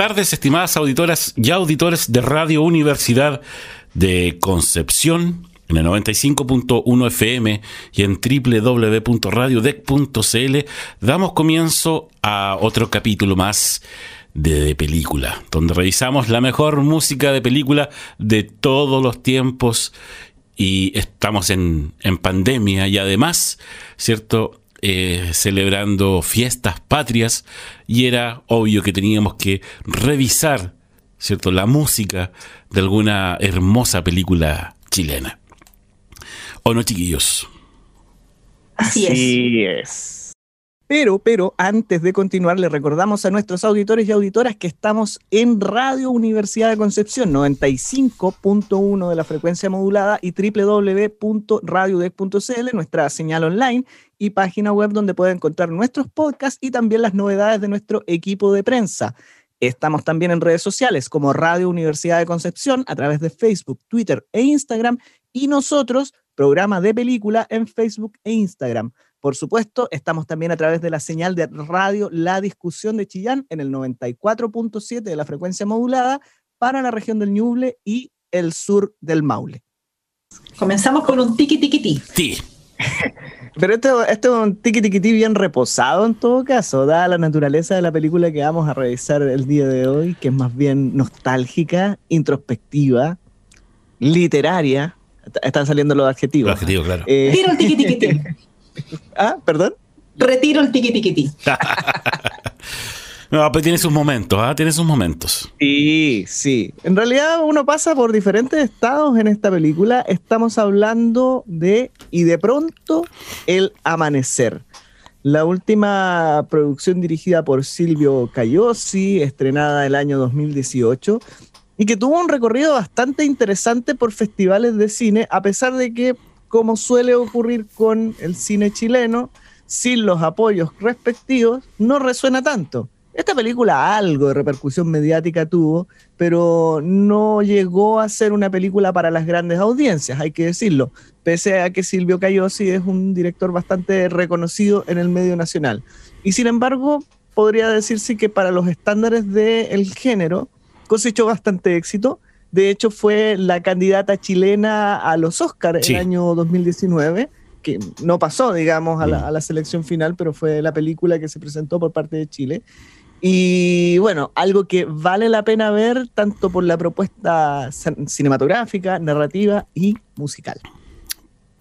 tardes, estimadas auditoras y auditores de Radio Universidad de Concepción en el 95.1 FM y en www.radiodec.cl damos comienzo a otro capítulo más de, de, película, donde revisamos la mejor música de película de todos los tiempos y estamos en, en pandemia y además, ¿cierto? Eh, celebrando fiestas patrias y era obvio que teníamos que revisar ¿cierto? la música de alguna hermosa película chilena. ¿O no, chiquillos? Así, Así es. Pero, pero, antes de continuar, le recordamos a nuestros auditores y auditoras que estamos en Radio Universidad de Concepción, 95.1 de la frecuencia modulada y www.radiodec.cl, nuestra señal online y página web donde pueden encontrar nuestros podcasts y también las novedades de nuestro equipo de prensa. Estamos también en redes sociales como Radio Universidad de Concepción a través de Facebook, Twitter e Instagram y nosotros, programa de película en Facebook e Instagram. Por supuesto, estamos también a través de la señal de radio La Discusión de Chillán en el 94.7 de la frecuencia modulada para la región del Ñuble y el sur del Maule. Comenzamos con un tiki tiki ti. Sí. Pero esto, esto es un tiki tiki ti bien reposado en todo caso, dada la naturaleza de la película que vamos a revisar el día de hoy, que es más bien nostálgica, introspectiva, literaria. Están saliendo los adjetivos. Los adjetivos, claro. Eh, Retiro el tiki tiki ti. ah, perdón. Retiro el tiki tiki ti. No, pero tiene sus momentos, ¿ah? Tiene sus momentos. Sí, sí. En realidad uno pasa por diferentes estados en esta película. Estamos hablando de Y de pronto El Amanecer. La última producción dirigida por Silvio Cayosi, estrenada el año 2018, y que tuvo un recorrido bastante interesante por festivales de cine, a pesar de que, como suele ocurrir con el cine chileno, sin los apoyos respectivos, no resuena tanto. Esta película algo de repercusión mediática tuvo, pero no llegó a ser una película para las grandes audiencias, hay que decirlo, pese a que Silvio Cayosi es un director bastante reconocido en el medio nacional. Y sin embargo, podría decirse que para los estándares del género cosechó bastante éxito. De hecho, fue la candidata chilena a los Oscars sí. el año 2019 que no pasó, digamos, a la, a la, selección final, pero fue la película que se presentó por parte de Chile. Y bueno, algo que vale la pena ver tanto por la propuesta cinematográfica, narrativa y musical.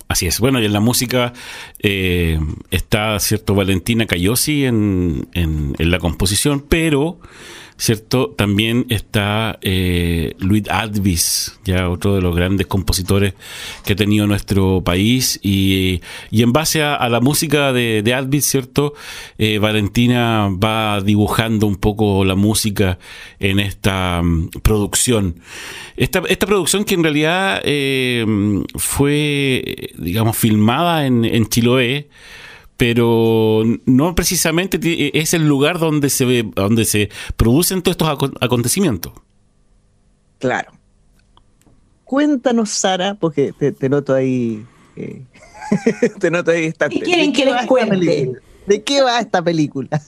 Así es. Bueno, y en la música eh, está, ¿cierto? Valentina Cayosi en, en, en la composición, pero ¿cierto? También está eh, Luis Advis, ya otro de los grandes compositores que ha tenido nuestro país. Y, y en base a, la música de, de Advis, ¿cierto? Eh, Valentina va dibujando un poco la música en esta um, producción. Esta, esta, producción que en realidad eh, fue, digamos, filmada en, en Chiloé pero no precisamente es el lugar donde se ve, donde se producen todos estos acontecimientos. Claro. Cuéntanos, Sara, porque te, te noto ahí. Eh, te noto ahí. Está, ¿Qué quieren que les cuente? ¿De qué va esta película?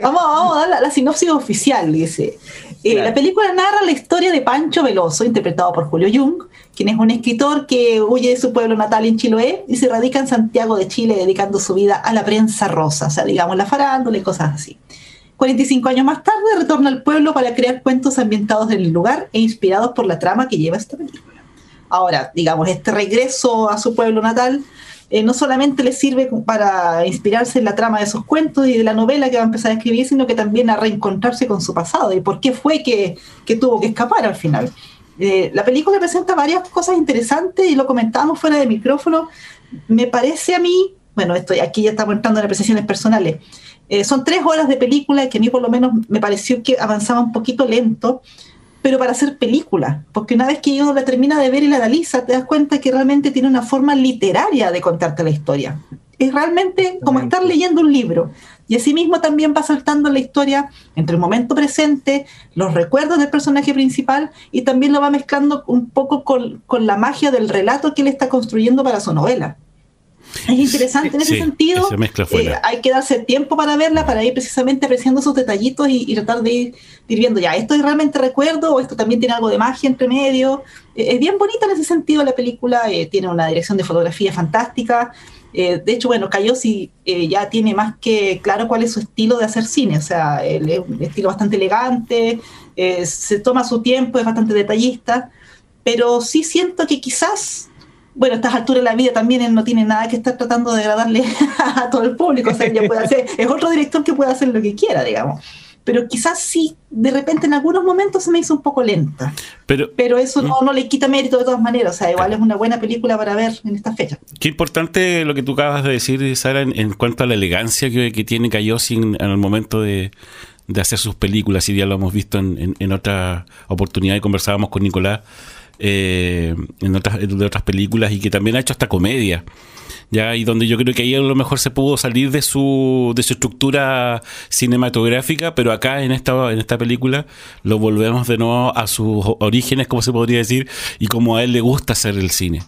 Vamos, vamos a dar la, la sinopsis oficial, dice. Eh, claro. La película narra la historia de Pancho Veloso, interpretado por Julio Jung, quien es un escritor que huye de su pueblo natal en Chiloé y se radica en Santiago de Chile dedicando su vida a la prensa rosa, o sea, digamos, la farándula y cosas así. 45 años más tarde retorna al pueblo para crear cuentos ambientados en el lugar e inspirados por la trama que lleva esta película. Ahora, digamos, este regreso a su pueblo natal eh, no solamente le sirve para inspirarse en la trama de sus cuentos y de la novela que va a empezar a escribir, sino que también a reencontrarse con su pasado y por qué fue que, que tuvo que escapar al final. Eh, la película presenta varias cosas interesantes y lo comentábamos fuera de micrófono. Me parece a mí, bueno, estoy aquí ya estamos entrando en apreciaciones personales. Eh, son tres horas de película que a mí por lo menos me pareció que avanzaba un poquito lento, pero para hacer película, porque una vez que uno la termina de ver y la analiza, te das cuenta que realmente tiene una forma literaria de contarte la historia. Es realmente como estar leyendo un libro. Y asimismo también va saltando la historia entre el momento presente, los recuerdos del personaje principal y también lo va mezclando un poco con, con la magia del relato que él está construyendo para su novela. Es interesante en ese sentido. Eh, hay que darse tiempo para verla, para ir precisamente apreciando esos detallitos y, tratar de ir, viendo ya, esto es realmente recuerdo o esto también tiene algo de magia entre medio. Eh, es bien bonita en ese sentido la película, eh, tiene una dirección de fotografía fantástica. de hecho, bueno, Cayosi ya tiene más que claro cuál es su estilo de hacer cine, o sea, es un estilo bastante elegante, se toma su tiempo, es bastante detallista, pero sí siento que quizás bueno, a estas alturas de la vida también él no tiene nada que estar tratando de agradarle a todo el público, o sea, ya puede hacer, es otro director que puede hacer lo que quiera, digamos. Pero quizás sí, de repente en algunos momentos se me hizo un poco lenta. Pero, pero eso no, ¿Mm? no le quita mérito de todas maneras, o sea, igual es una buena película para ver en esta fecha. Qué importante lo que tú acabas de decir, Sara, en, cuanto a la elegancia que, que tiene Cayosi en, el momento de, de, hacer sus películas, y ya lo hemos visto en, en otra oportunidad y conversábamos con Nicolás eh, en otras, de otras películas y que también ha hecho hasta comedia. ¿ya? Y donde yo creo que ahí a lo mejor se pudo salir de su, de su estructura cinematográfica, pero acá en esta, en esta película lo volvemos de nuevo a sus orígenes, como se podría decir, y como a él le gusta hacer el cine.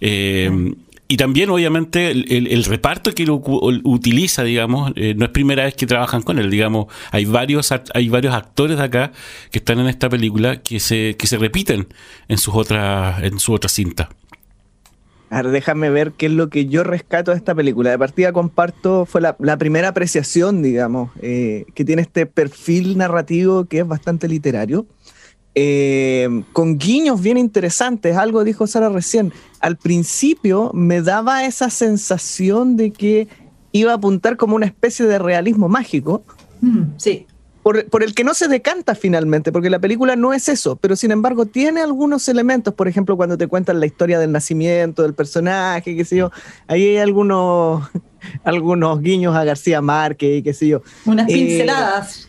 Eh, y también, obviamente, el, reparto que lo utiliza, digamos, eh, no es primera vez que trabajan con él, digamos, hay varios, hay varios actores de acá que están en esta película que se, que se repiten en sus otras, en su otra cinta. A déjame ver qué es lo que yo rescato de esta película. De partida comparto, fue la, primera apreciación, digamos, eh, que tiene este perfil narrativo que es bastante literario. Eh, con guiños bien interesantes, algo dijo Sara recién. Al principio me daba esa sensación de que iba a apuntar como una especie de realismo mágico. Mm, sí. Por, el que no se decanta finalmente, porque la película no es eso, pero sin embargo tiene algunos elementos, por ejemplo, cuando te cuentan la historia del nacimiento del personaje, qué sé yo, ahí hay algunos, algunos guiños a García Márquez, qué sé yo. Unas eh, pinceladas.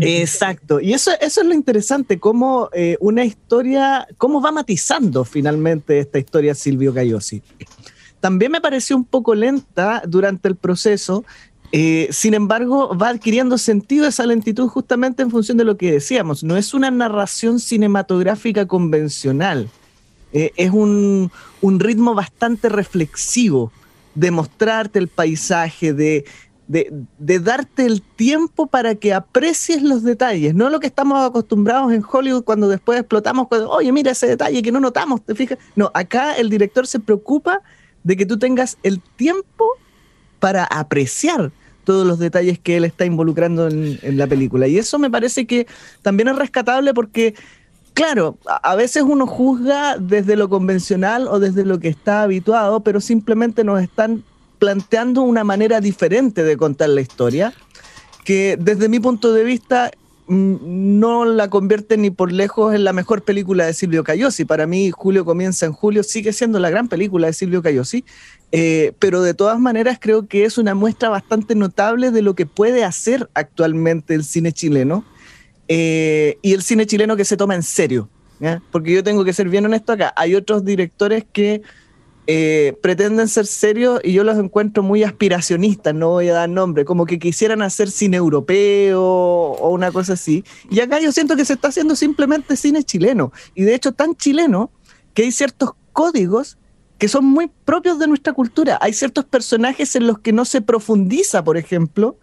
Exacto, y eso, eso es lo interesante, cómo eh, una historia, cómo va matizando finalmente esta historia Silvio Cayosi. También me pareció un poco lenta durante el proceso, eh, sin embargo, va adquiriendo sentido esa lentitud justamente en función de lo que decíamos. No es una narración cinematográfica convencional, eh, es un, un ritmo bastante reflexivo de mostrarte el paisaje, de, de, darte el tiempo para que aprecies los detalles, no lo que estamos acostumbrados en Hollywood cuando después explotamos, oye, mira ese detalle que no notamos, ¿te fijas? No, acá el director se preocupa de que tú tengas el tiempo para apreciar todos los detalles que él está involucrando en la película. Y eso me parece que también es rescatable porque claro, a veces uno juzga desde lo convencional o desde lo que está habituado, pero simplemente nos están planteando una manera diferente de contar la historia, que desde mi punto de vista mm, no la convierte ni por lejos en la mejor película de Silvio Cayosi. Para mí, Julio comienza en julio, sigue siendo la gran película de Silvio Cayosi, eh, pero de todas maneras creo que es una muestra bastante notable de lo que puede hacer actualmente el cine chileno eh, y el cine chileno que se toma en serio. Porque yo tengo que ser bien honesto acá, hay otros directores que eh, pretenden ser serios y yo los encuentro muy aspiracionistas, no voy a dar nombre, como que quisieran hacer cine europeo o una cosa así. Y acá yo siento que se está haciendo simplemente cine chileno. Y de hecho tan chileno que hay ciertos códigos que son muy propios de nuestra cultura. Hay ciertos personajes en los que no se profundiza, por ejemplo,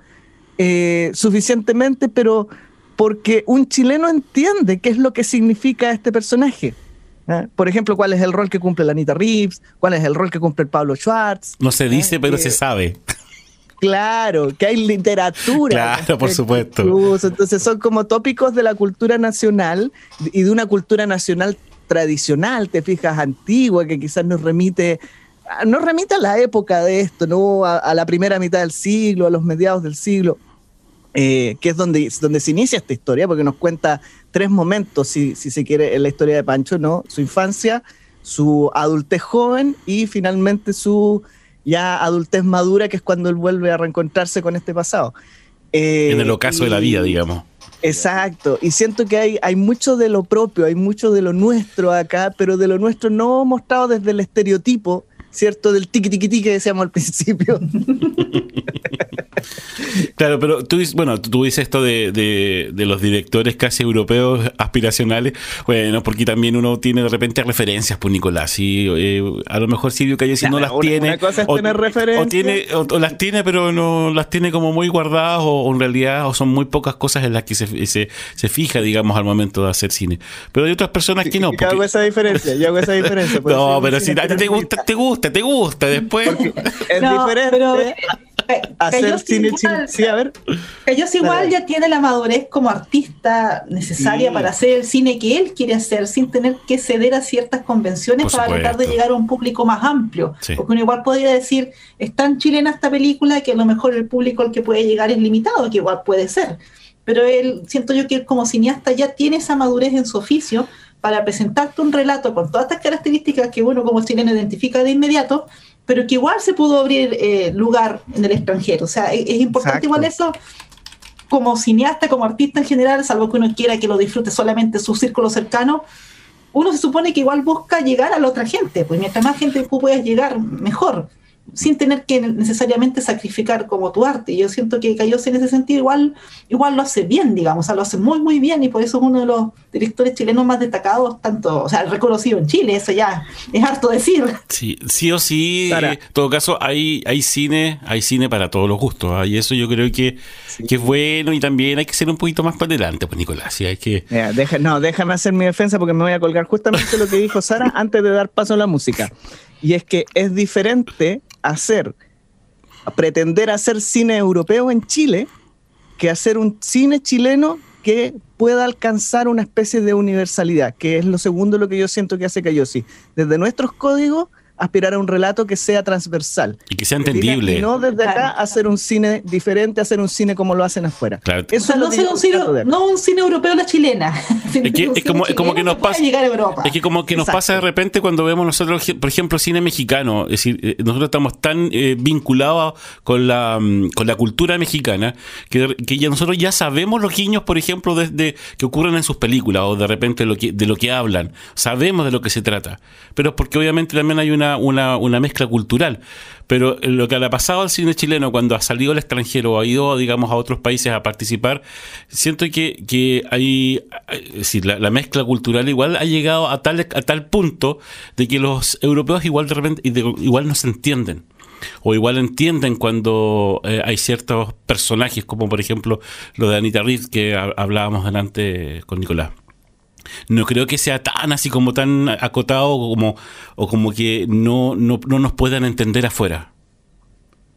eh, suficientemente, pero porque un chileno entiende qué es lo que significa este personaje. ¿eh? Por ejemplo, cuál es el rol que cumple la Anita Reeves, cuál es el rol que cumple el Pablo Schwartz. No se dice, pero se sabe. Claro, que hay literatura. Claro, por supuesto. Incluso. Entonces son como tópicos de la cultura nacional y de una cultura nacional tradicional, te fijas, antigua, que quizás nos remite, nos remite a la época de esto, ¿no? A, la primera mitad del siglo, a los mediados del siglo. Eh, que es donde, donde se inicia esta historia, porque nos cuenta tres momentos, si, si se quiere, en la historia de Pancho, ¿no? Su infancia, su adultez joven y finalmente su ya adultez madura, que es cuando él vuelve a reencontrarse con este pasado. Eh, en el ocaso de la vida, digamos. Exacto, y siento que hay, hay mucho de lo propio, hay mucho de lo nuestro acá, pero de lo nuestro no mostrado desde el estereotipo ¿cierto? Del tiki tiki tiki que decíamos al principio. claro, pero tú dices, bueno, tú dices esto de, los directores casi europeos aspiracionales, bueno, porque también uno tiene de repente referencias, por pues, Nicolás, y eh, a lo mejor Silvio Calle no las tiene. Una cosa es tener referencias. O, tiene, o, las tiene, pero no las tiene como muy guardadas, o, en realidad o son muy pocas cosas en las que se, se, fija, digamos, al momento de hacer cine. Pero hay otras personas que no. Yo hago esa diferencia, yo hago esa diferencia. no, pero si te gusta, te gusta te gusta después. es diferente. hacer cine Sí, a ver. Ellos igual ya tiene la madurez como artista necesaria para hacer el cine que él quiere hacer sin tener que ceder a ciertas convenciones para tratar de llegar a un público más amplio. Porque uno igual podría decir, es tan chilena esta película que a lo mejor el público al que puede llegar es limitado, que igual puede ser. Pero él, siento yo que él como cineasta ya tiene esa madurez en su oficio para presentarte un relato con todas estas características que uno como chileno identifica de inmediato, pero que igual se pudo abrir eh, lugar en el extranjero. O sea, es, importante igual eso como cineasta, como artista en general, salvo que uno quiera que lo disfrute solamente su círculo cercano, uno se supone que igual busca llegar a la otra gente, pues mientras más gente tú puedas llegar, mejor sin tener que necesariamente sacrificar como tu arte. Yo siento que Cayosi en ese sentido igual, igual lo hace bien, digamos, o sea, lo hace muy, muy bien y por eso es uno de los directores chilenos más destacados, tanto, o sea, reconocido en Chile, eso ya es harto decir. Sí, sí o sí, en todo caso, hay, hay cine, hay cine para todos los gustos, ¿ah? y eso yo creo que, que, es bueno y también hay que ser un poquito más para adelante, pues Nicolás, hay que... no, déjame hacer mi defensa porque me voy a colgar justamente lo que dijo Sara antes de dar paso a la música. Y es que es diferente hacer, pretender hacer cine europeo en Chile que hacer un cine chileno que pueda alcanzar una especie de universalidad, que es lo segundo lo que yo siento que hace Cayosi. Desde nuestros códigos aspirar a un relato que sea transversal. Y que sea entendible. Y no desde acá hacer un cine diferente, hacer un cine como lo hacen afuera. Claro. Eso no, es un cine, no un cine europeo la chilena. Es que, es como, como, que nos pasa. Es que como que nos pasa de repente cuando vemos nosotros, por ejemplo, cine mexicano. Es decir, eh, nosotros estamos tan eh, vinculados con la, mm, con la cultura mexicana que, que, ya nosotros ya sabemos los guiños, por ejemplo, desde que ocurren en sus películas o de repente lo que, de lo que hablan. Sabemos de lo que se trata. Pero porque obviamente también hay una una, mezcla cultural. Pero lo que le ha pasado al cine chileno cuando ha salido al extranjero o ha ido, digamos, a otros países a participar, siento que, que hay, la, mezcla cultural igual ha llegado a tal, a tal punto de que los europeos igual de repente, igual no se entienden o igual entienden cuando eh, hay ciertos personajes, como por ejemplo lo de Anita Reed que hablábamos delante con Nicolás no creo que sea tan así como tan acotado como, o como que no, no, no nos puedan entender afuera.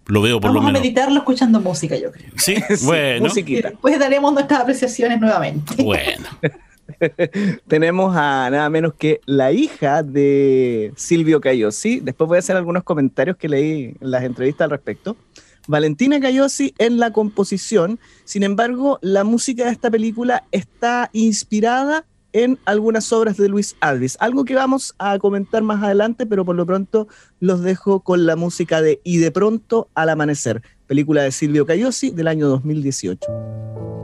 Lo veo por lo menos. Vamos a meditarlo escuchando música, yo creo. Sí, bueno. Y después daremos nuestras apreciaciones nuevamente. Bueno. Tenemos a nada menos que la hija de Silvio Cayosi. Después voy a hacer algunos comentarios que leí en las entrevistas al respecto. Valentina Cayosi en la composición. Sin embargo, la música de esta película está inspirada en algunas obras de Luis Alvis. Algo que vamos a comentar más adelante, pero por lo pronto los dejo con la música de Y de pronto al amanecer, película de Silvio Cayosi del año 2018.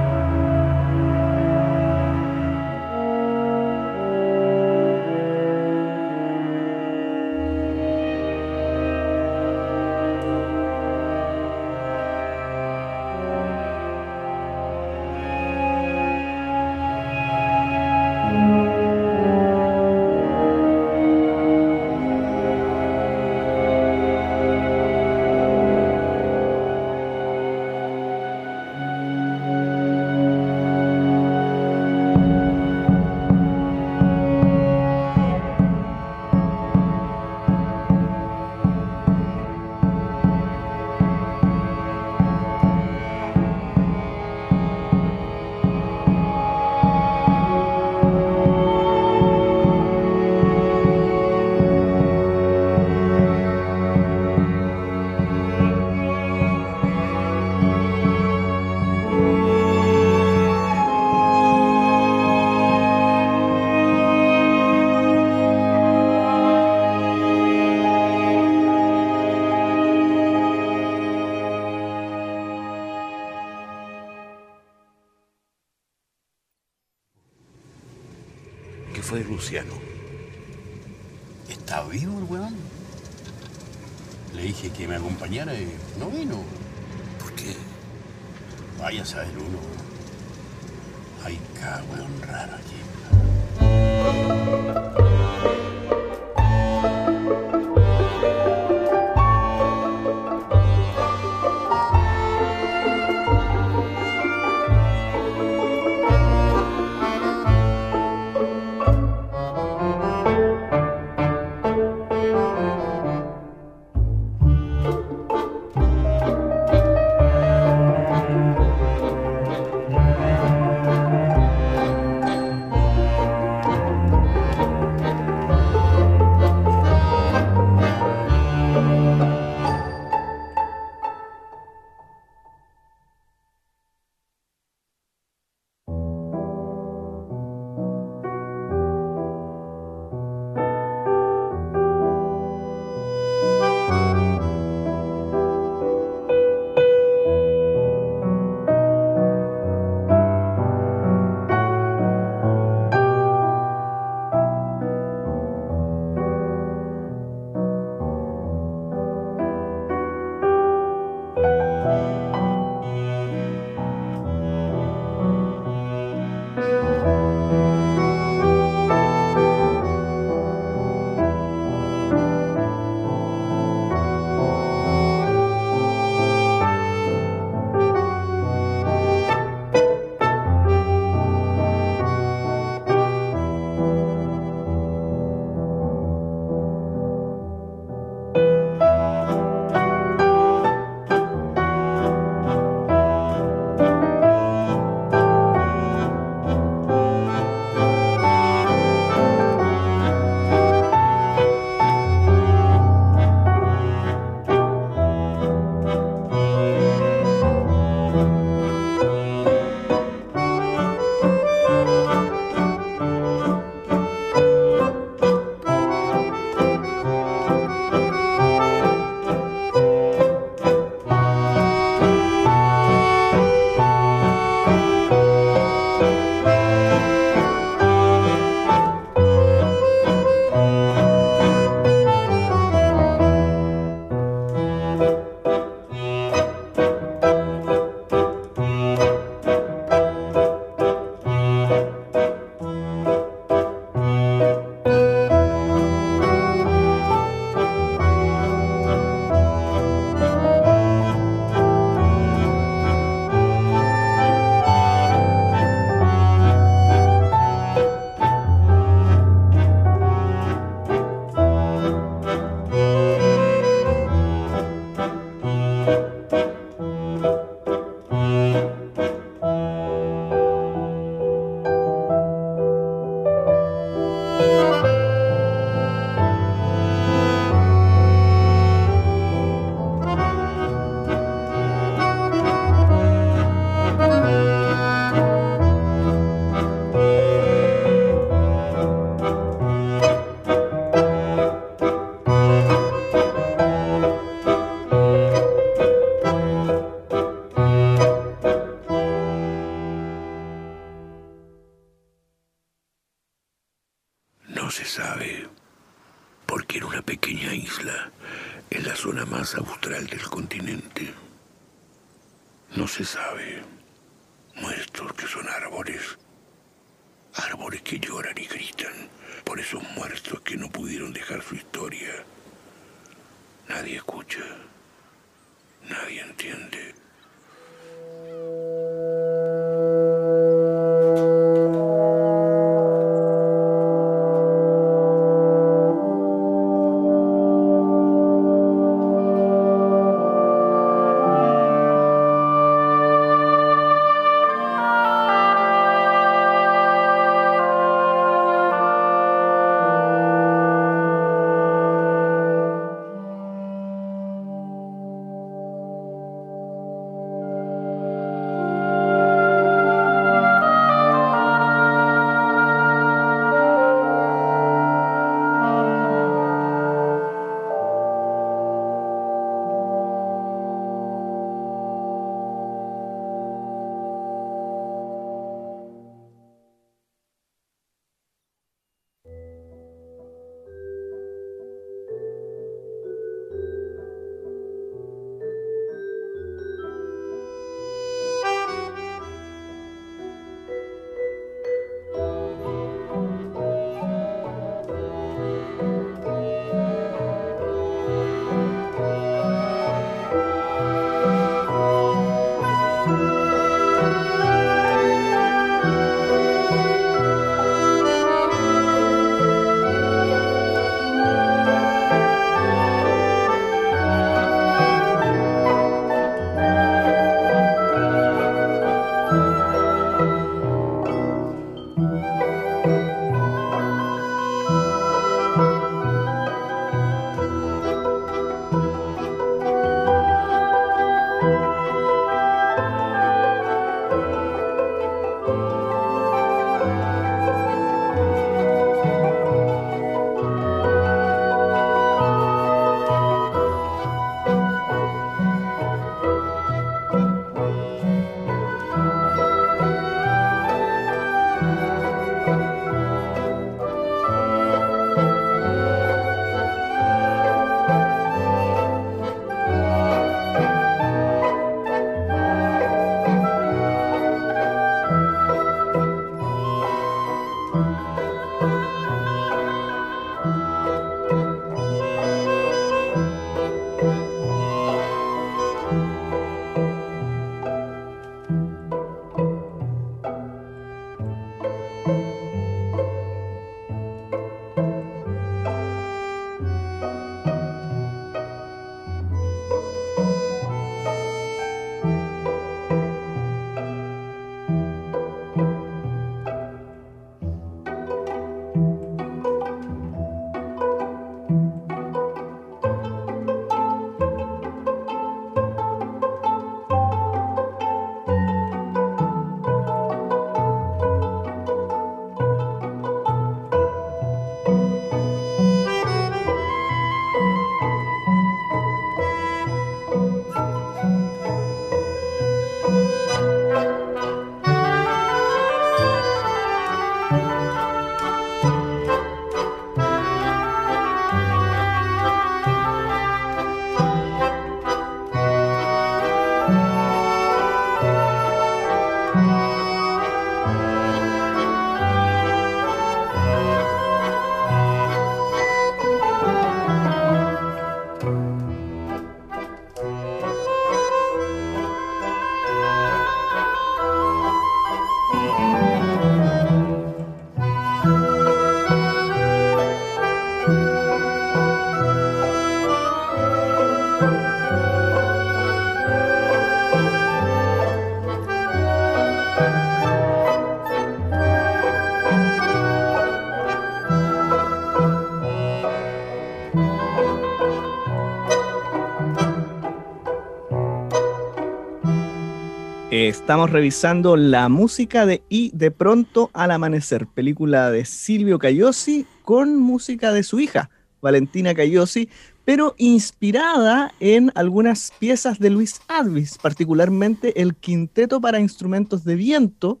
Estamos revisando la música de Y de pronto al amanecer, película de Silvio Cayosi con música de su hija, Valentina Cayosi, pero inspirada en algunas piezas de Luis Advis, particularmente el Quinteto para Instrumentos de Viento,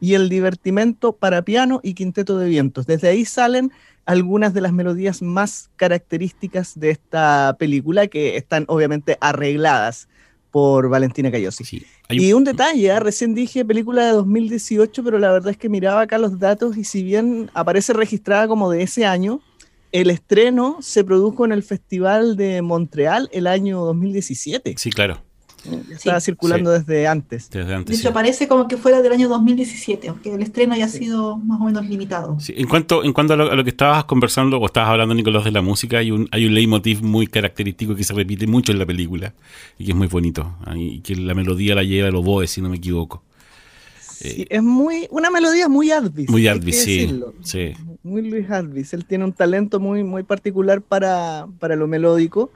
y el divertimento para piano y quinteto de vientos. Desde ahí salen algunas de las melodías más características de esta película que están obviamente arregladas por Valentina Cayosi. Sí. Hay Y un detalle, ¿ah? recién dije película de 2018, pero la verdad es que miraba acá los datos y si bien aparece registrada como de ese año, el estreno se produjo en el Festival de Montreal el año 2017. Sí, claro. Estaba circulando desde antes. Desde De antes. sí. hecho, parece como que fuera del año 2017, aunque el estreno haya sido más o menos limitado. Sí, En cuanto, en cuanto a, lo, a lo que estabas conversando o estabas hablando, Nicolás, de la música, hay un, hay un leitmotiv muy característico que se repite mucho en la película y que es muy bonito. Y que la melodía la lleva el oboe, si no me equivoco. Sí, es muy, una melodía muy Advis. Muy Advis, sí, sí. Muy Luis Advis. Él tiene un talento muy, muy particular para, para lo melódico.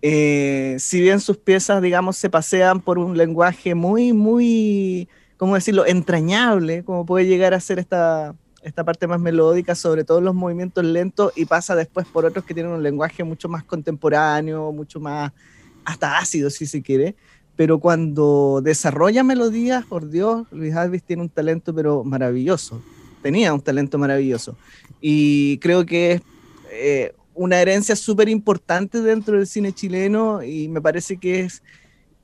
Eh, si bien sus piezas, digamos, se pasean por un lenguaje muy, muy, ¿cómo decirlo?, entrañable, como puede llegar a ser esta, esta parte más melódica, sobre todo los movimientos lentos, y pasa después por otros que tienen un lenguaje mucho más contemporáneo, mucho más, hasta ácido, si se quiere. Pero cuando desarrolla melodías, por Dios, Luis Alvis tiene un talento, pero maravilloso. Tenía un talento maravilloso. Y creo que es eh, una herencia súper importante dentro del cine chileno y me parece que es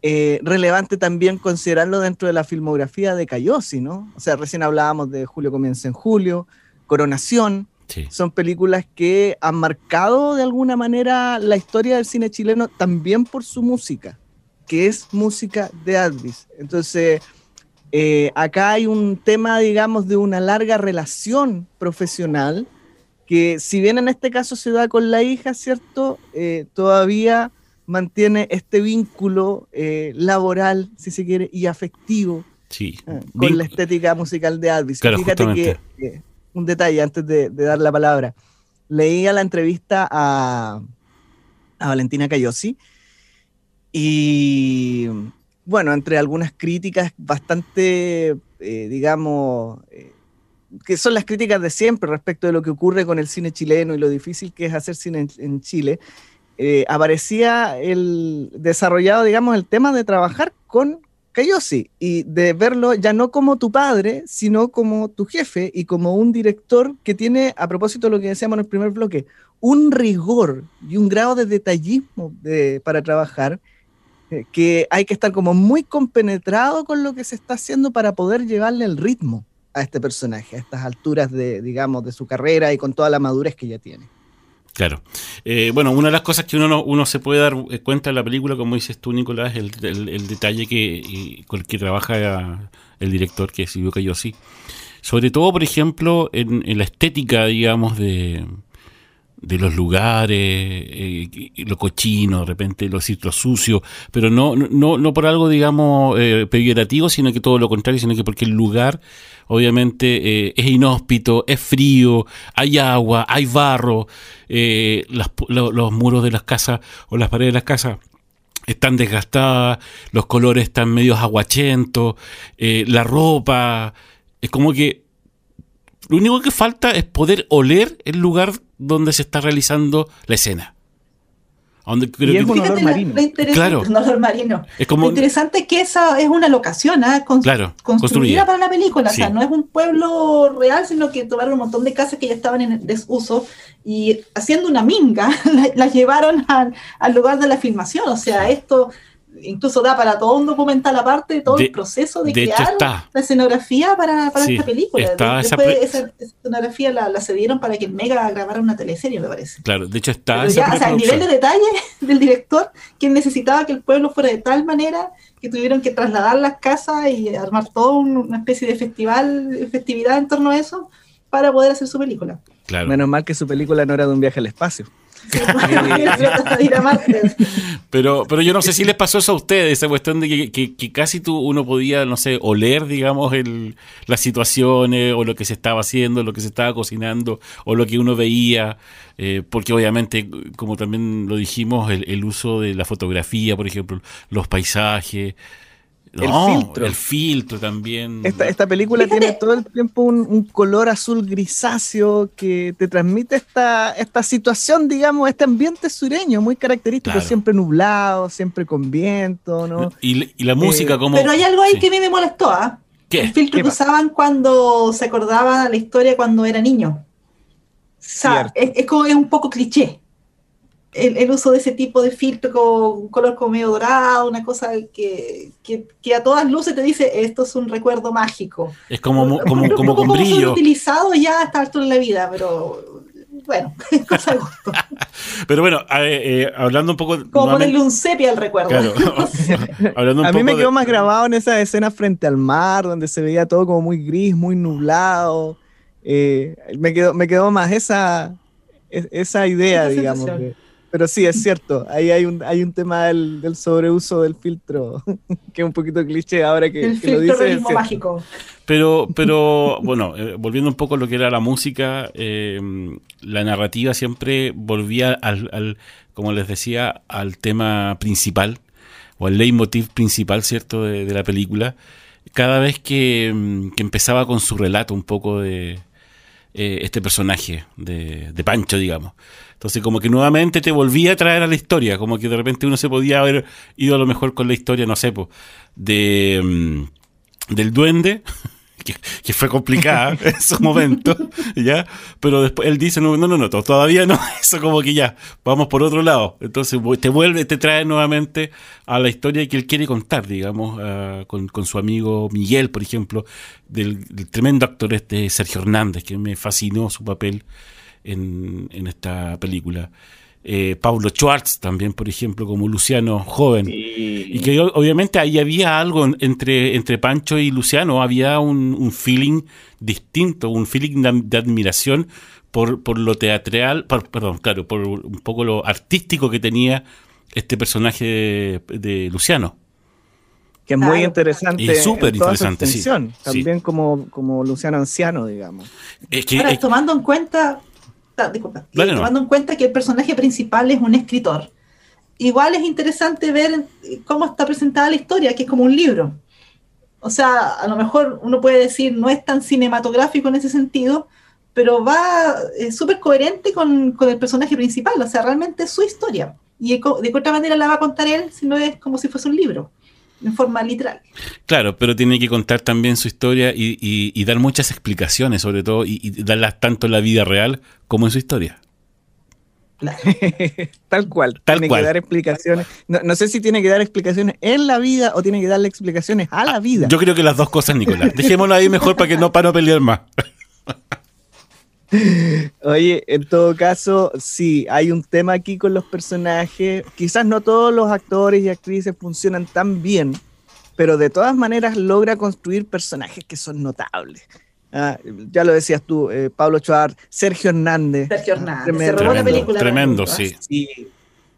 eh, relevante también considerarlo dentro de la filmografía de Cayosi, ¿no? O sea, recién hablábamos de Julio Comienza en Julio, Coronación, sí. son películas que han marcado de alguna manera la historia del cine chileno también por su música, que es música de Advis. Entonces, eh, acá hay un tema, digamos, de una larga relación profesional que si bien en este caso se da con la hija, ¿cierto? Eh, todavía mantiene este vínculo eh, laboral, si se quiere, y afectivo sí. Ah, con Vin- la estética musical de Advis. Claro, Fíjate que, justamente. eh, un detalle antes de, de dar la palabra. Leía la entrevista a, a Valentina Cayosi y, bueno, entre algunas críticas bastante, eh, digamos, eh, que son las críticas de siempre respecto de lo que ocurre con el cine chileno y lo difícil que es hacer cine en, Chile, eh, aparecía el desarrollado, digamos, el tema de trabajar con Cayosi y de verlo ya no como tu padre, sino como tu jefe y como un director que tiene, a propósito de lo que decíamos en el primer bloque, un rigor y un grado de detallismo de- para trabajar eh, que hay que estar como muy compenetrado con lo que se está haciendo para poder llevarle el ritmo a este personaje, a estas alturas de, digamos, de su carrera y con toda la madurez que ya tiene. Claro. Eh, bueno, una de las cosas que uno, no- uno se puede dar cuenta en la película, como dices tú, Nicolás, el, el- detalle que, con el que trabaja el director, que es Silvio Cayosi. Sobre todo, por ejemplo, en la estética, digamos, de, de los lugares, eh, lo cochino, de repente lo, lo sucio, pero no, no, no por algo, digamos, eh, peyorativo, sino que todo lo contrario, sino que porque el lugar, obviamente, eh, es inhóspito, es frío, hay agua, hay barro, eh, los muros de las casas o las paredes de las casas están desgastadas, los colores están medios aguachentos, eh, la ropa, es como que lo único que falta es poder oler el lugar donde se está realizando la escena. Donde creo Y es que- un olor marino. lo interesante- Claro. un olor marino. es como Lo interesante es que esa es una locación ¿ah? Cons- Claro, construida construida. para la película. O sea, no es un pueblo real, sino que tomaron un montón de casas que ya estaban en desuso y haciendo una minga la- las llevaron al, al lugar de la filmación. O sea, esto incluso da para todo un documental aparte de todo De- el proceso de, de hecho crear está. la escenografía para, para Sí, esta película. está De- esa Después esa, escenografía la, la cedieron para que el Mega grabara una teleserie, me parece. Claro, de hecho está esa ya, o sea, el nivel de detalle del director, que necesitaba que el pueblo fuera de tal manera que tuvieron que trasladar las casas y armar toda un- una especie de festival, festividad en torno a eso para poder hacer su película. Claro. Menos mal que su película no era de un viaje al espacio. Pero, pero yo no sé si les pasó eso a ustedes, esa cuestión de que, que- que casi tú uno podía, no sé, oler, digamos, el, las situaciones o lo que se estaba haciendo, lo que se estaba cocinando o lo que uno veía, eh, porque obviamente, como también lo dijimos, el, el uso de la fotografía, por ejemplo, los paisajes. El No, filtro. El filtro también. Esta, esta película Fíjate. tiene todo el tiempo un, un color azul grisáceo que te transmite esta, esta situación, digamos, este ambiente sureño muy característico, Claro. siempre nublado, siempre con viento, ¿no? y, y la música Eh, como... Pero hay algo ahí sí. que a mí me molestó, ¿ah? ¿Qué? El filtro ¿Qué que usaban cuando se acordaba la historia cuando era niño. O sea, es como es un poco cliché. El, el uso de ese tipo de filtro con un color como medio dorado, una cosa que, que, que a todas luces te dice esto es un recuerdo mágico. Es como, como, Un como con brillo. utilizado ya a esta altura en la vida, pero bueno, cosa de gusto. Pero bueno, eh, eh, hablando un poco. Como nuevamente- ponerle un sepia al recuerdo. Claro. hablando un A mí poco me de- quedó más grabado en esa escena frente al mar, donde se veía todo como muy gris, muy nublado. Eh, me, quedó, me quedó más esa, es- esa idea, Esa digamos. sensación. Pero sí, es cierto, ahí hay un, hay un tema del, del sobreuso del filtro, que es un poquito cliché ahora que, el que lo cierto. mágico. Pero, pero bueno, eh, volviendo un poco a lo que era la música, eh, la narrativa siempre volvía al, al, como les decía, al tema principal o al leitmotiv principal, ¿cierto?, de, de la película. Cada vez que, mm, que empezaba con su relato un poco de eh, este personaje, de, de Pancho, digamos. Entonces, como que nuevamente te volvía a traer a la historia, como que de repente uno se podía haber ido a lo mejor con la historia, no sé, de, mm, del duende, que, que fue complicada en su momento, ¿ya? Pero después él dice, no, no, no, no, to- todavía no, eso como que ya, vamos por otro lado. Entonces te vuelve, te trae nuevamente a la historia que él quiere contar, digamos, ah, con, con su amigo Miguel, por ejemplo, del, del tremendo actor este Sergio Hernández, que me fascinó su papel en, en esta película. Eh, Pablo Schwartz también, por ejemplo, como Luciano joven. Y que obviamente ahí había algo en- entre, entre Pancho y Luciano, había un, un feeling distinto, un feeling de, de admiración por, por lo teatral, por- perdón, claro, por un poco lo artístico que tenía este personaje de, de Luciano. Que es muy interesante. Y súper interesante, sí. También como, como Luciano Anciano, digamos. Es que, Ahora, es- tomando en cuenta, disculpa, Dale, eh, no. tomando en cuenta que el personaje principal es un escritor, igual es interesante ver cómo está presentada la historia, que es como un libro. O sea, a lo mejor uno puede decir no es tan cinematográfico en ese sentido, pero va eh, súper coherente con, con el personaje principal, o sea, realmente es su historia. Y de qué otra manera la va a contar él si no es como si fuese un libro, en forma literal. Claro, pero tiene que contar también su historia y, y- y dar muchas explicaciones, sobre todo, y, y darlas tanto en la vida real como en su historia. Claro. Tal cual. Tal tiene cual. que dar explicaciones. No, no sé si tiene que dar explicaciones en la vida o tiene que darle explicaciones a la vida. Yo creo que las dos cosas, Nicolás. Dejémoslo ahí mejor para que no para no pelear más. Oye, en todo caso, sí, hay un tema aquí con los personajes. Quizás no todos los actores y actrices funcionan tan bien, pero de todas maneras logra construir personajes que son notables. Ah, ya lo decías tú, eh, Pablo Schwartz, Sergio Hernández. Sergio Hernández, Tremendo. se robó la Tremendo, película. tremendo, sí. Y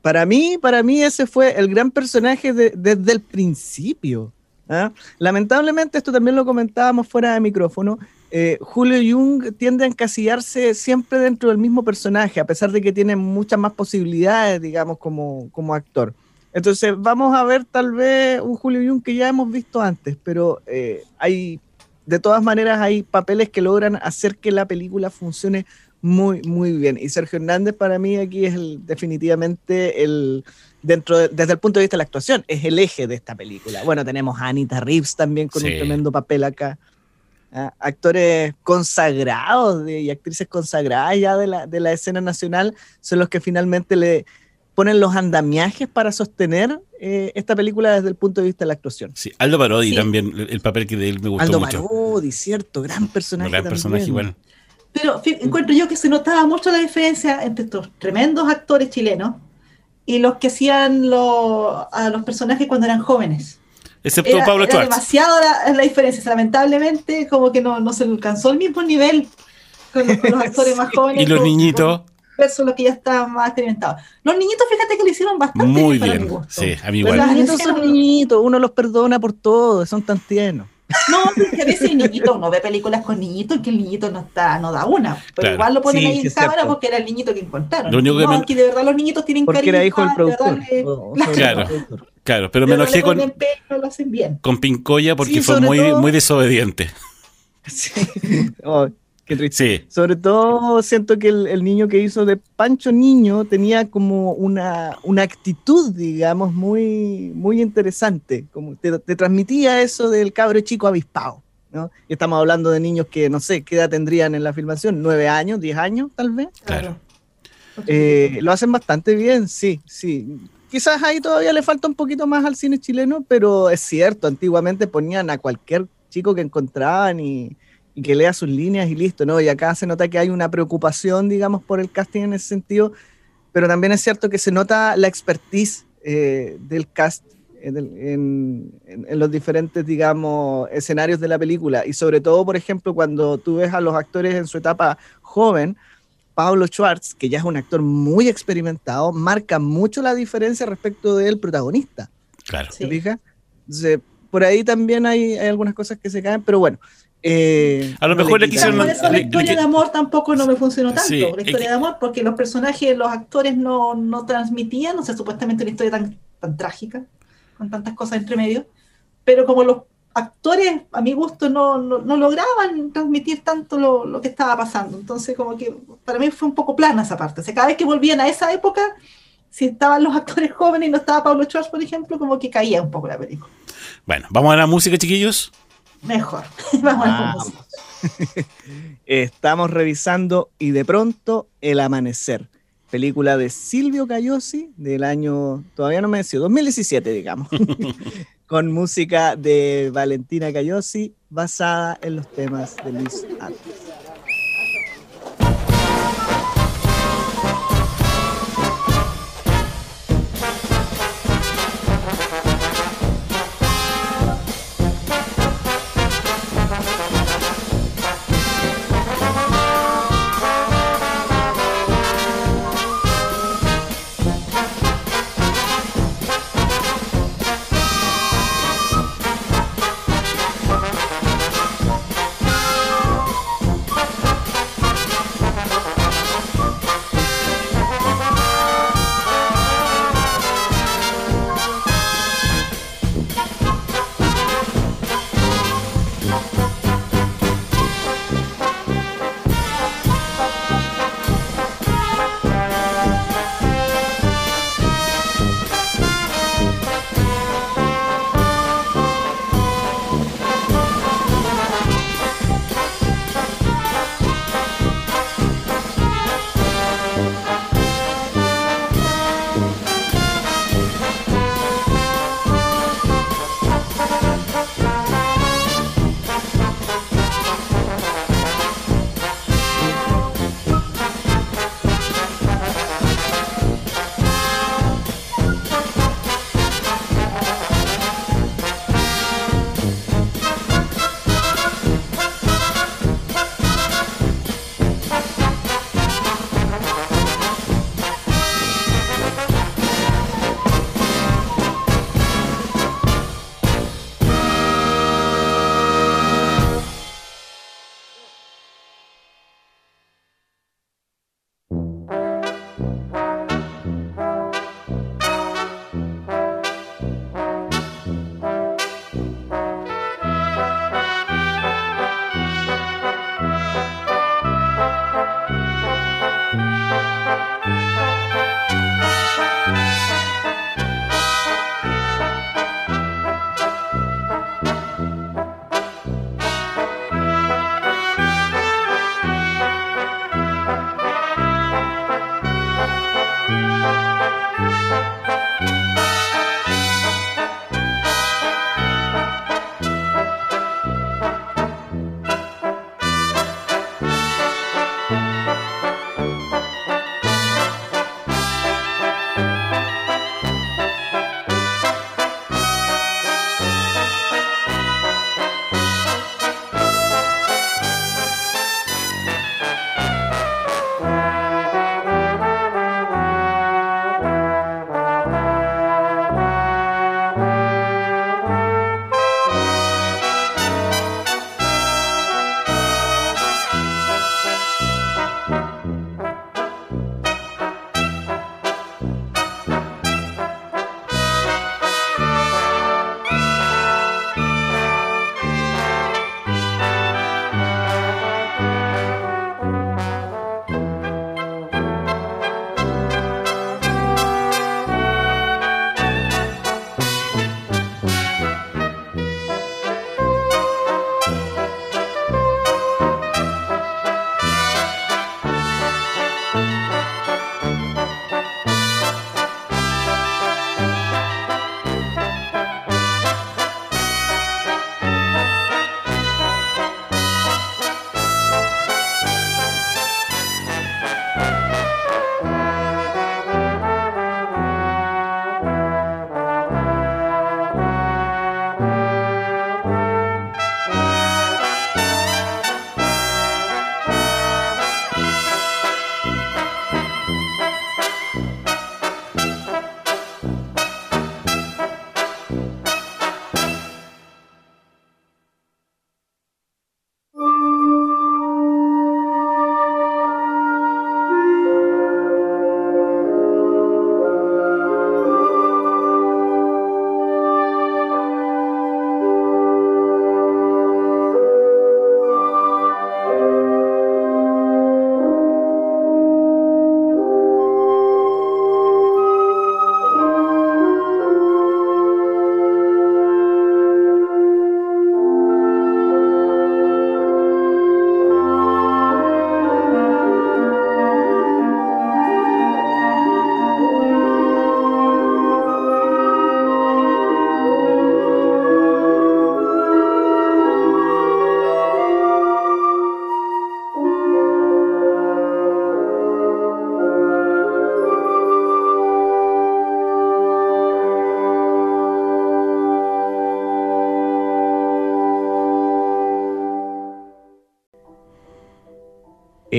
para mí, para mí ese fue el gran personaje de- desde el principio. ¿ah? Lamentablemente, esto también lo comentábamos fuera de micrófono. Eh, Julio Jung tiende a encasillarse siempre dentro del mismo personaje, a pesar de que tiene muchas más posibilidades, digamos, como, como actor. Entonces, vamos a ver tal vez un Julio Jung que ya hemos visto antes, pero eh, hay, de todas maneras, hay papeles que logran hacer que la película funcione muy, muy bien. Y Sergio Hernández para mí aquí es el- definitivamente el, dentro de- desde el punto de vista de la actuación, es el eje de esta película. Bueno, tenemos a Anita Reeves también con Sí. un tremendo papel acá. Actores consagrados de- y actrices consagradas ya de la, de la escena nacional son los que finalmente le ponen los andamiajes para sostener eh, esta película desde el punto de vista de la actuación. Sí, Aldo Parodi Sí. también, el, el papel que de él me gustó Aldo mucho. Parodi, cierto, gran personaje. Un gran personaje igual. Pero encuentro yo que se notaba mucho la diferencia entre estos tremendos actores chilenos y los que hacían lo- a los personajes cuando eran jóvenes. Excepto Era, Pablo era Schwartz. demasiado la, la diferencia. Lamentablemente, como que no, no se alcanzó el mismo nivel con los, con los actores más jóvenes. Y los con- niñitos, versus los que ya estaban más experimentados. Los niñitos, fíjate que lo hicieron bastante muy para mi bien. gusto. Sí, a mí Pero igual. los niños son niñitos, uno los perdona por todo, son tan tiernos. No, porque a veces el niñito, uno ve películas con niñitos que el niñito no está, no da una, pero Claro. igual lo ponen Sí, ahí sí, en cámara cierto. porque era el niñito que encontraron. Lo único que no, me- aquí de verdad los niñitos tienen Porque era hijo del productor. de verdad le- O- o Claro. Claro. Claro, pero de me enojé con, empeño, lo hacen bien. con Pincoya porque Sí, fue muy, todo- muy desobediente. Sí. Oh, qué triste. Sí, Sobre todo siento que el, el niño que hizo de Pancho Niño tenía como una, una actitud, digamos, muy, muy interesante. Como te, te transmitía eso del cabro chico avispado. ¿no? Y estamos hablando de niños que no sé qué edad tendrían en la filmación, nueve años, diez años tal vez. Claro. Eh, lo hacen bastante bien, sí, sí. Quizás ahí todavía le falta un poquito más al cine chileno, pero es cierto, antiguamente ponían a cualquier chico que encontraban y, y que lea sus líneas y listo, ¿no? Y acá se nota que hay una preocupación, digamos, por el casting en ese sentido, pero también es cierto que se nota la expertise eh, del cast en, en- en- los diferentes, digamos, escenarios de la película. Y sobre todo, por ejemplo, cuando tú ves a los actores en su etapa joven, Pablo Schwartz, que ya es un actor muy experimentado, marca mucho la diferencia respecto del protagonista. Claro. Sí. ¿Te fijas? Entonces, por ahí también hay, hay algunas cosas que se caen, pero bueno. Eh, A lo no mejor le quisieron- por eso la historia le- de amor tampoco no me funcionó tanto. Sí, la historia de amor, porque los personajes, los actores no, no transmitían, o sea, supuestamente una historia tan, tan trágica, con tantas cosas entre medio, pero como los actores, a mi gusto, no, no, no lograban transmitir tanto lo, lo que estaba pasando. Entonces, como que para mí fue un poco plana esa parte. O sea, cada vez que volvían a esa época, si estaban los actores jóvenes y no estaba Pablo Schwartz, por ejemplo, como que caía un poco la película. Bueno, vamos a la música, chiquillos. Mejor. Vamos a la Vamos. música. Estamos revisando y de pronto El Amanecer, película de Silvio Cayosi del año, todavía no me decido, 2017, digamos, con música de Valentina Cayosi basada en los temas de Luis Atlas.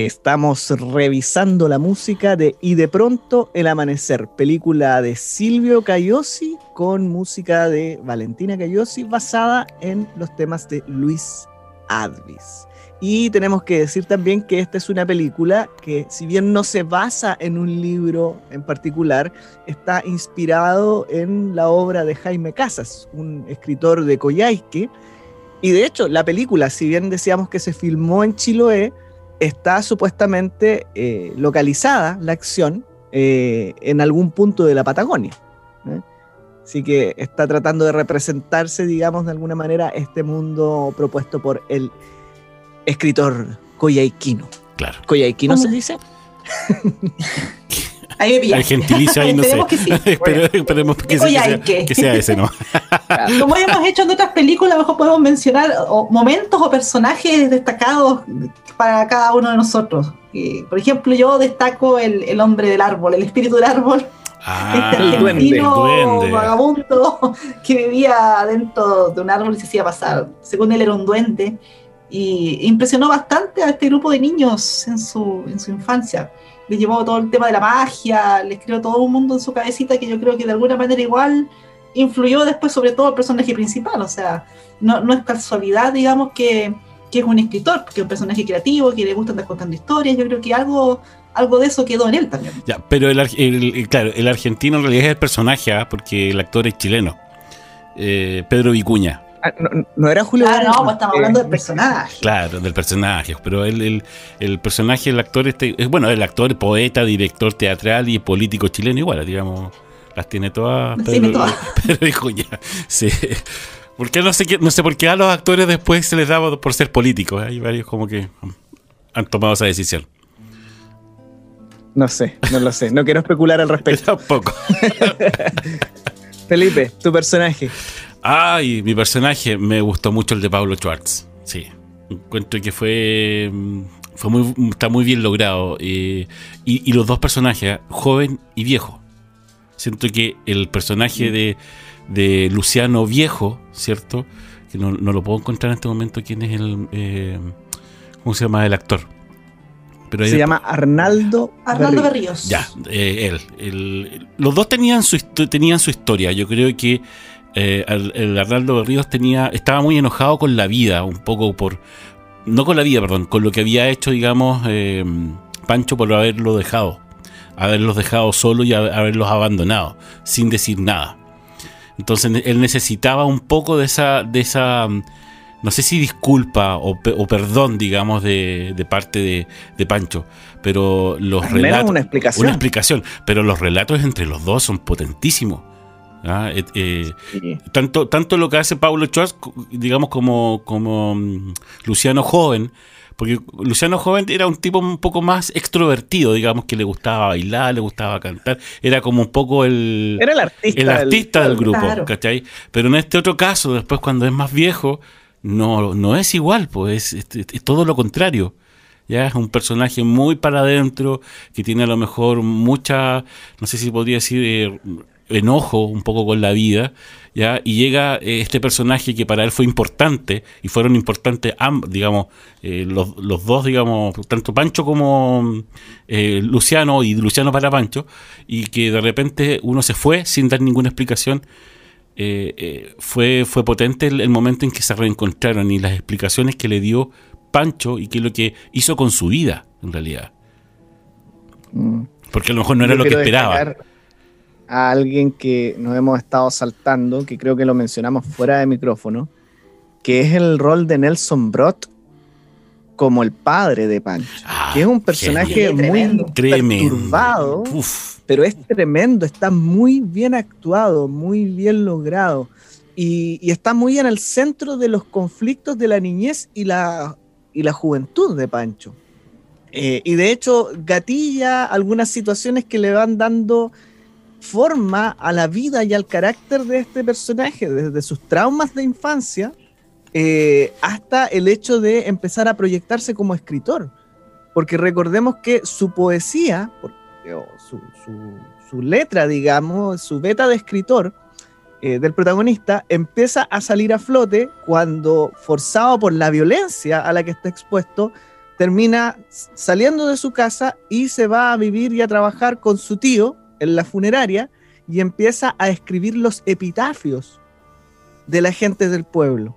Estamos revisando la música de Y de pronto el amanecer, película de Silvio Cayosi con música de Valentina Cayosi basada en los temas de Luis Advis. Y tenemos que decir también que esta es una película que si bien no se basa en un libro en particular, está inspirado en la obra de Jaime Casas, un escritor de Coyhaique. Y de hecho, la película, si bien decíamos que se filmó en Chiloé, está supuestamente eh, localizada la acción eh, en algún punto de la Patagonia. ¿eh? Así que está tratando de representarse, digamos, de alguna manera este mundo propuesto por el escritor Coyhaiquino. Claro. ¿Coyhaiquino ¿Cómo? se dice? Ahí me pillaste. El gentilicio ahí no sé. Esperemos que sí. Espero- esperemos que, sí, que sea, que sea ese, ¿no? Como hemos hecho en otras películas, a lo mejor podemos mencionar o momentos o personajes destacados para cada uno de nosotros. Por ejemplo, yo destaco el, el hombre del árbol, el espíritu del árbol, Ah, este el duende, argentino el duende. vagabundo que vivía dentro de un árbol y se hacía pasar. Según él era un duende. Y impresionó bastante a este grupo de niños en su, en su infancia. Les llevó todo el tema de la magia, les creó todo un mundo en su cabecita que yo creo que de alguna manera igual influyó después sobre todo el personaje principal. O sea, no, es casualidad, digamos, que, que es un escritor, que es un personaje creativo, que le gusta andar contando historias. Yo creo que algo, algo de eso quedó en él también. Ya, pero el, el- claro, el argentino en realidad es el personaje, ¿ah? porque el actor es chileno. Eh, Pedro Vicuña, no, no era Julio. Ah, Varela, no, pues estamos eh, hablando del personaje. claro, del personaje. Pero el, el, el personaje, el actor, este, es bueno, el actor, poeta, director teatral y político chileno, igual, digamos, las tiene todas. Las tiene todas. Pedro Vicuña, sí. Porque no sé, qué- no sé por qué a los actores después se les daba por ser políticos. Hay varios como que han tomado esa decisión. No sé, no lo sé. No quiero especular al Pero respecto. tampoco. Felipe, tu personaje. Ay, mi personaje me gustó mucho el de Pablo Schwartz. Sí. Encuentro que fue. mm, fue muy, está muy bien logrado. eh, y, y los dos personajes, joven y viejo. Siento que el personaje de, de Luciano Viejo, ¿cierto? Que no, no lo puedo encontrar en este momento quién es el. eh, ¿Cómo se llama el actor? Pero Se llama Arnaldo. Arnaldo Berrío. Berríos. ya, eh, él. El- los dos tenían su, tenían su historia. Yo creo que eh, el, el Arnaldo Ríos tenía, estaba muy enojado con la vida, un poco por. No con la vida, perdón, con lo que había hecho, digamos, eh, Pancho por haberlo dejado. Haberlos dejado solo y haber- haberlos abandonado, sin decir nada. Entonces él necesitaba un poco de esa, de esa no sé si disculpa o, o perdón, digamos, de, de parte de, de Pancho, pero los Al menos relatos... una explicación. Una explicación, pero los relatos entre los dos son potentísimos. ¿Ah? Eh, eh, Sí. tanto, tanto lo que hace Paulo Schwartz, digamos, como, como mm, Luciano Joven, porque Luciano Joven era un tipo un poco más extrovertido, digamos, que le gustaba bailar, le gustaba cantar, era como un poco el, Era el artista. el artista del, grupo, Claro. ¿cachai? Pero en este otro caso, después cuando es más viejo, no, no es igual, pues es, es- es todo lo contrario. Ya es un personaje muy para adentro, que tiene a lo mejor mucha, no sé si podría decir, eh, enojo un poco con la vida, ¿ya? Y llega eh, este personaje que para él fue importante, y fueron importantes ambos, digamos, eh, los, los dos, digamos, tanto Pancho como eh, Luciano, y Luciano para Pancho, y que de repente uno se fue sin dar ninguna explicación. Fue, fue potente el, el momento en que se reencontraron y las explicaciones que le dio Pancho y qué es lo que hizo con su vida, en realidad. Mm. Porque a lo mejor no era Yo lo que esperaba. destacar A alguien que nos hemos estado saltando, que creo que lo mencionamos fuera de micrófono, que es el rol de Nelson Brot como el padre de Pancho, Ah, que es un personaje muy perturbado, pero es tremendo, está muy bien actuado, muy bien logrado. Y, y está muy en el centro de los conflictos de la niñez y la, y la juventud de Pancho. Eh, y de hecho, gatilla algunas situaciones que le van dando forma a la vida y al carácter de este personaje, desde sus traumas de infancia eh, hasta el hecho de empezar a proyectarse como escritor. Porque recordemos que su poesía, su- su letra, digamos, su beta de escritor eh, del protagonista, empieza a salir a flote cuando, forzado por la violencia a la que está expuesto, termina saliendo de su casa y se va a vivir y a trabajar con su tío en la funeraria y empieza a escribir los epitafios de la gente del pueblo.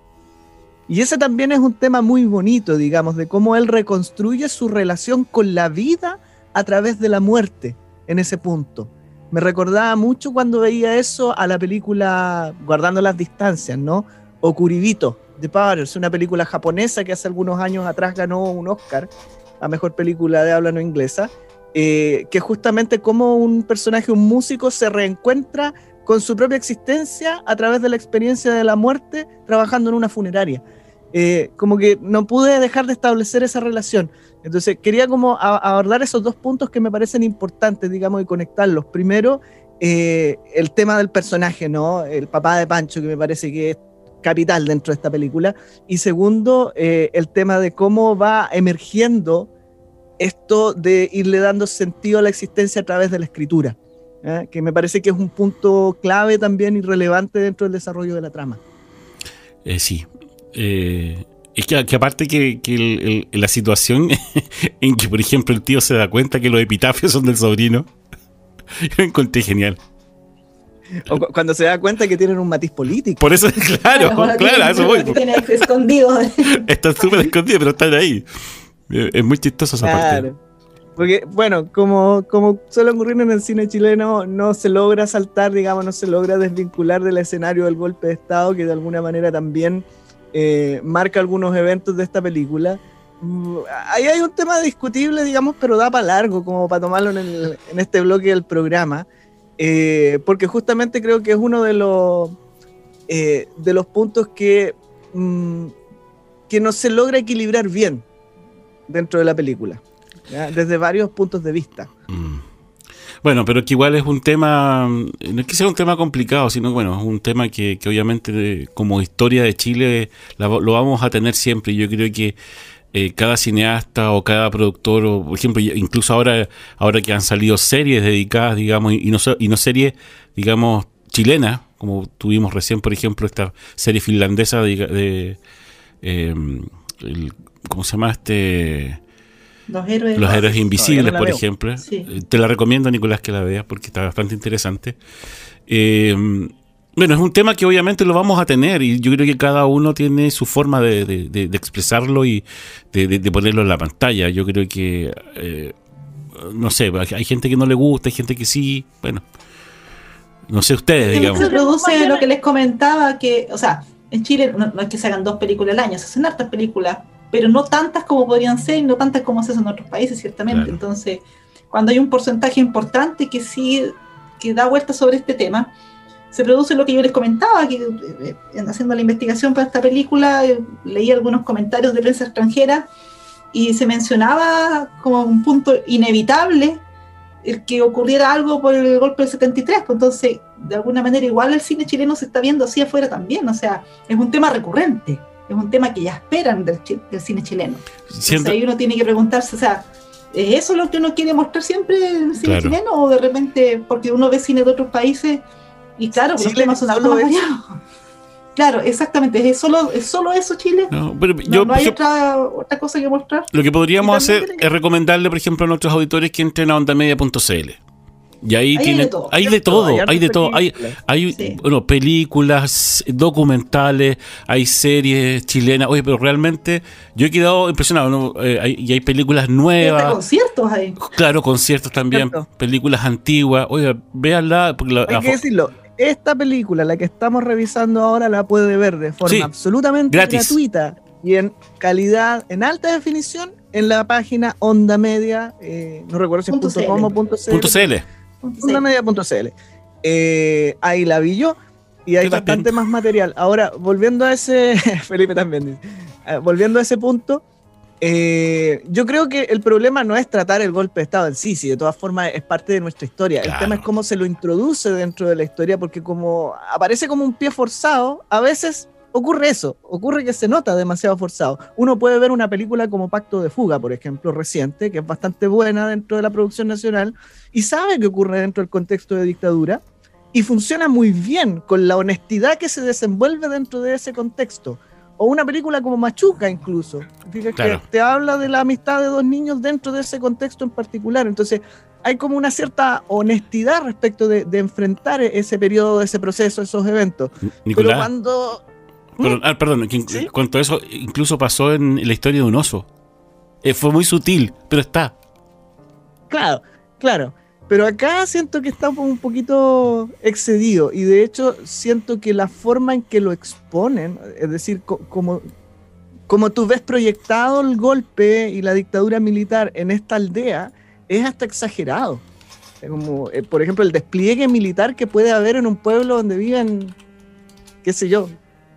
Y ese también es un tema muy bonito, digamos, de cómo él reconstruye su relación con la vida a través de la muerte en ese punto. Me recordaba mucho cuando veía eso a la película Guardando las Distancias, ¿no? O Kuribito, de Powers, una película japonesa que hace algunos años atrás ganó un Oscar a mejor película de habla no inglesa, eh, que justamente como un personaje, un músico, se reencuentra con su propia existencia a través de la experiencia de la muerte trabajando en una funeraria. Eh, como que no pude dejar de establecer esa relación. Entonces quería como abordar esos dos puntos que me parecen importantes, digamos, y conectarlos. Primero, eh, el tema del personaje, ¿no? El papá de Pancho, que me parece que es capital dentro de esta película. Y segundo, eh, el tema de cómo va emergiendo esto de irle dando sentido a la existencia a través de la escritura, ¿eh? que me parece que es un punto clave también y relevante dentro del desarrollo de la trama. Eh, sí. es que, aparte que, la situación en que, por ejemplo, el tío se da cuenta que los epitafios son del sobrino, yo lo encontré genial. O cuando se da cuenta que tienen un matiz político. Por eso, claro, claro, a eso voy. escondido. Están súper escondidos, pero están ahí. Es muy chistoso esa parte. Porque, bueno, como, como suele ocurrir en el cine chileno, no se logra saltar, digamos, no se logra desvincular del escenario del golpe de Estado, que de alguna manera también eh, marca algunos eventos de esta película. Mm, ahí hay un tema discutible, digamos, pero da para largo, como para tomarlo en, en este bloque del programa. Eh, porque justamente creo que es uno de los, eh, de los puntos que, mm, que no se logra equilibrar bien dentro de la película, desde varios puntos de vista. Mm. Bueno, pero que igual es un tema, no es que sea un tema complicado, sino bueno, es un tema que, obviamente como historia de Chile lo vamos a tener siempre. Yo creo que eh, cada cineasta o cada productor, o por ejemplo, incluso ahora, ahora que han salido series dedicadas, digamos, y no, y no series, digamos, chilenas, como tuvimos recién, por ejemplo, esta serie finlandesa de, em, ¿cómo se llama este? Los héroes, Los héroes invisibles, por ejemplo. Eh, te la recomiendo, Nicolás, que la veas porque está bastante interesante. Eh, bueno, es un tema que obviamente lo vamos a tener y yo creo que cada uno tiene su forma de, expresarlo y de, ponerlo en la pantalla. Yo creo que, eh, no sé, hay gente que no le gusta, hay gente que sí, bueno, no sé ustedes, digamos. Se produce lo que les comentaba, que, o sea, en Chile no, es que se hagan dos películas al año, se hacen hartas películas, pero no tantas como podrían ser y no tantas como se hacen en otros países, ciertamente. Entonces, cuando hay un porcentaje importante que sí, que da vuelta sobre este tema, se produce lo que yo les comentaba, que eh, haciendo la investigación para esta película, eh, leí algunos comentarios de prensa extranjera y se mencionaba como un punto inevitable el que ocurriera algo por el golpe del 73, pues entonces de alguna manera igual el cine chileno se está viendo así afuera también, o sea, es un tema recurrente, es un tema que ya esperan del, cine chileno. Entonces ahí uno tiene que preguntarse, o sea, ¿es eso lo que uno quiere mostrar siempre en el cine chileno o de repente, porque uno ve cine de otros países, y claro, los temas son algo más Claro, exactamente, es solo, es solo eso Chile. No, pero no, hay otra, otra, cosa que mostrar. Lo que podríamos hacer es recomendarle, por ejemplo, a nuestros auditores que entren a ondamedia.cl. Y ahí hay tiene, de todo, hay de todo, hay, de todo, hay, hay bueno, películas, documentales, hay series chilenas. Oye, pero realmente yo he quedado impresionado, eh, y hay películas nuevas. Hay conciertos ahí. Claro, conciertos también, películas antiguas. Oye, véanla. Porque hay que decirlo, esta película, la que estamos revisando ahora, la puede ver de forma absolutamente gratuita y en calidad, en alta definición, en la página Onda Media, eh, no recuerdo si es punto .com o punto .cl. Ondamedia.cl. Eh, ahí la vi yo y hay bastante más material. Ahora, volviendo a ese, Felipe también dice, eh, volviendo a ese punto, eh, yo creo que el problema no es tratar el golpe de Estado en sí, si de todas formas es parte de nuestra historia. El tema es cómo se lo introduce dentro de la historia, porque como aparece como un pie forzado, a veces ocurre eso, ocurre que se nota demasiado forzado. Uno puede ver una película como Pacto de Fuga, por ejemplo, reciente, que es bastante buena dentro de la producción nacional, y sabe que ocurre dentro del contexto de dictadura, y funciona muy bien con la honestidad que se desenvuelve dentro de ese contexto O una película como Machuca incluso. Claro. que te habla de la amistad de dos niños dentro de ese contexto en particular. Entonces hay como una cierta honestidad respecto de, de enfrentar ese periodo, ese proceso, esos eventos. Pero Nicolás, cuando... perdón, ah, perdón, que in- ¿Sí? cuanto a eso, incluso pasó en la historia de un oso. Eh, fue muy sutil, pero está. Claro, claro. Pero acá siento que está un poquito excedido y de hecho siento que la forma en que lo exponen, es decir, co- como, como tú ves proyectado el golpe y la dictadura militar en esta aldea, es hasta exagerado. Como, eh, por ejemplo, el despliegue militar que puede haber en un pueblo donde viven, qué sé yo,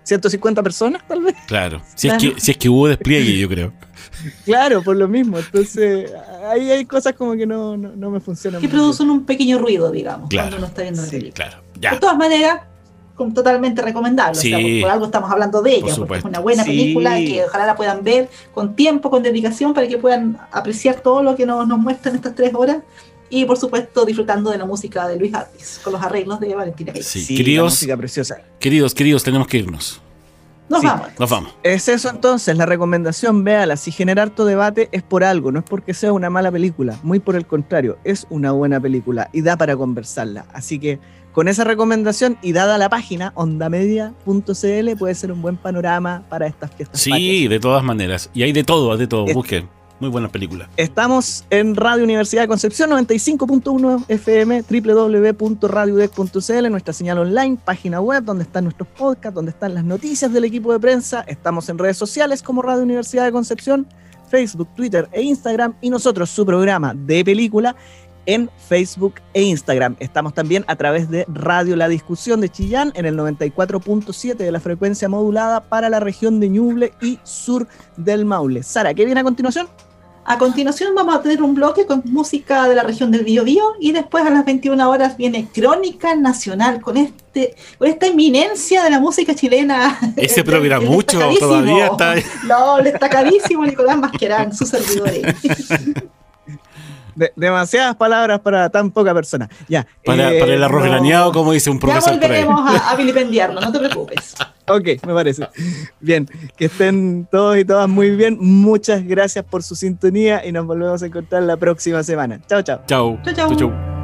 150 personas tal vez. Claro. Si, Es, que, si es que hubo despliegue, yo creo. Claro, por lo mismo. Entonces, ahí hay cosas como que no, no, no me funcionan. Que bien. producen un pequeño ruido, digamos, Claro. cuando uno está viendo la Sí, película. Claro. De Ya. todas maneras, con- totalmente recomendable. o sea, Sí. por, por algo estamos hablando de ella, Por porque es una buena Sí. película que ojalá la puedan ver con tiempo, con dedicación, para que puedan apreciar todo lo que nos, nos muestran estas tres horas. Y por supuesto, disfrutando de la música de Luis Artis, con los arreglos de Valentina Pérez. Sí. Sí, Queridos- la música preciosa. Queridos, queridos, tenemos que irnos. Nos Sí. vamos. Nos vamos. Es eso entonces, la recomendación, véala, si genera harto debate es por algo, no es porque sea una mala película, muy por el contrario, es una buena película y da para conversarla. Así que con esa recomendación y dada la página ondamedia.cl puede ser un buen panorama para estas fiestas. Sí, patrias. de todas maneras. Y hay de todo, de todo. Busquen. Muy buena película. Estamos en Radio Universidad de Concepción 95.1 FM, www.radiodec.cl, nuestra señal online, página web donde están nuestros podcasts, donde están las noticias del equipo de prensa. Estamos en redes sociales como Radio Universidad de Concepción, Facebook, Twitter e Instagram y nosotros su programa de película en Facebook e Instagram. Estamos también a través de Radio La Discusión de Chillán en el 94.7 de la frecuencia modulada para la región de Ñuble y sur del Maule. Sara, ¿qué viene a continuación? A continuación vamos a tener un bloque con música de la región del Biobío y después a las 21 horas viene Crónica Nacional con este con esta eminencia de la música chilena. Ese programa mucho, todavía está- No, destacadísimo Nicolás Masquerán, su servidor. De- demasiadas palabras para tan poca persona. Ya. Para, eh, para el arroz no- graneado, como dice un Ya profesor ahí. volveremos a, a vilipendiarlo, no te preocupes. Ok, me parece. Bien, que estén todos y todas muy bien. Muchas gracias por su sintonía y nos volvemos a encontrar la próxima semana. Chao, chao. Chau. Chau, chau.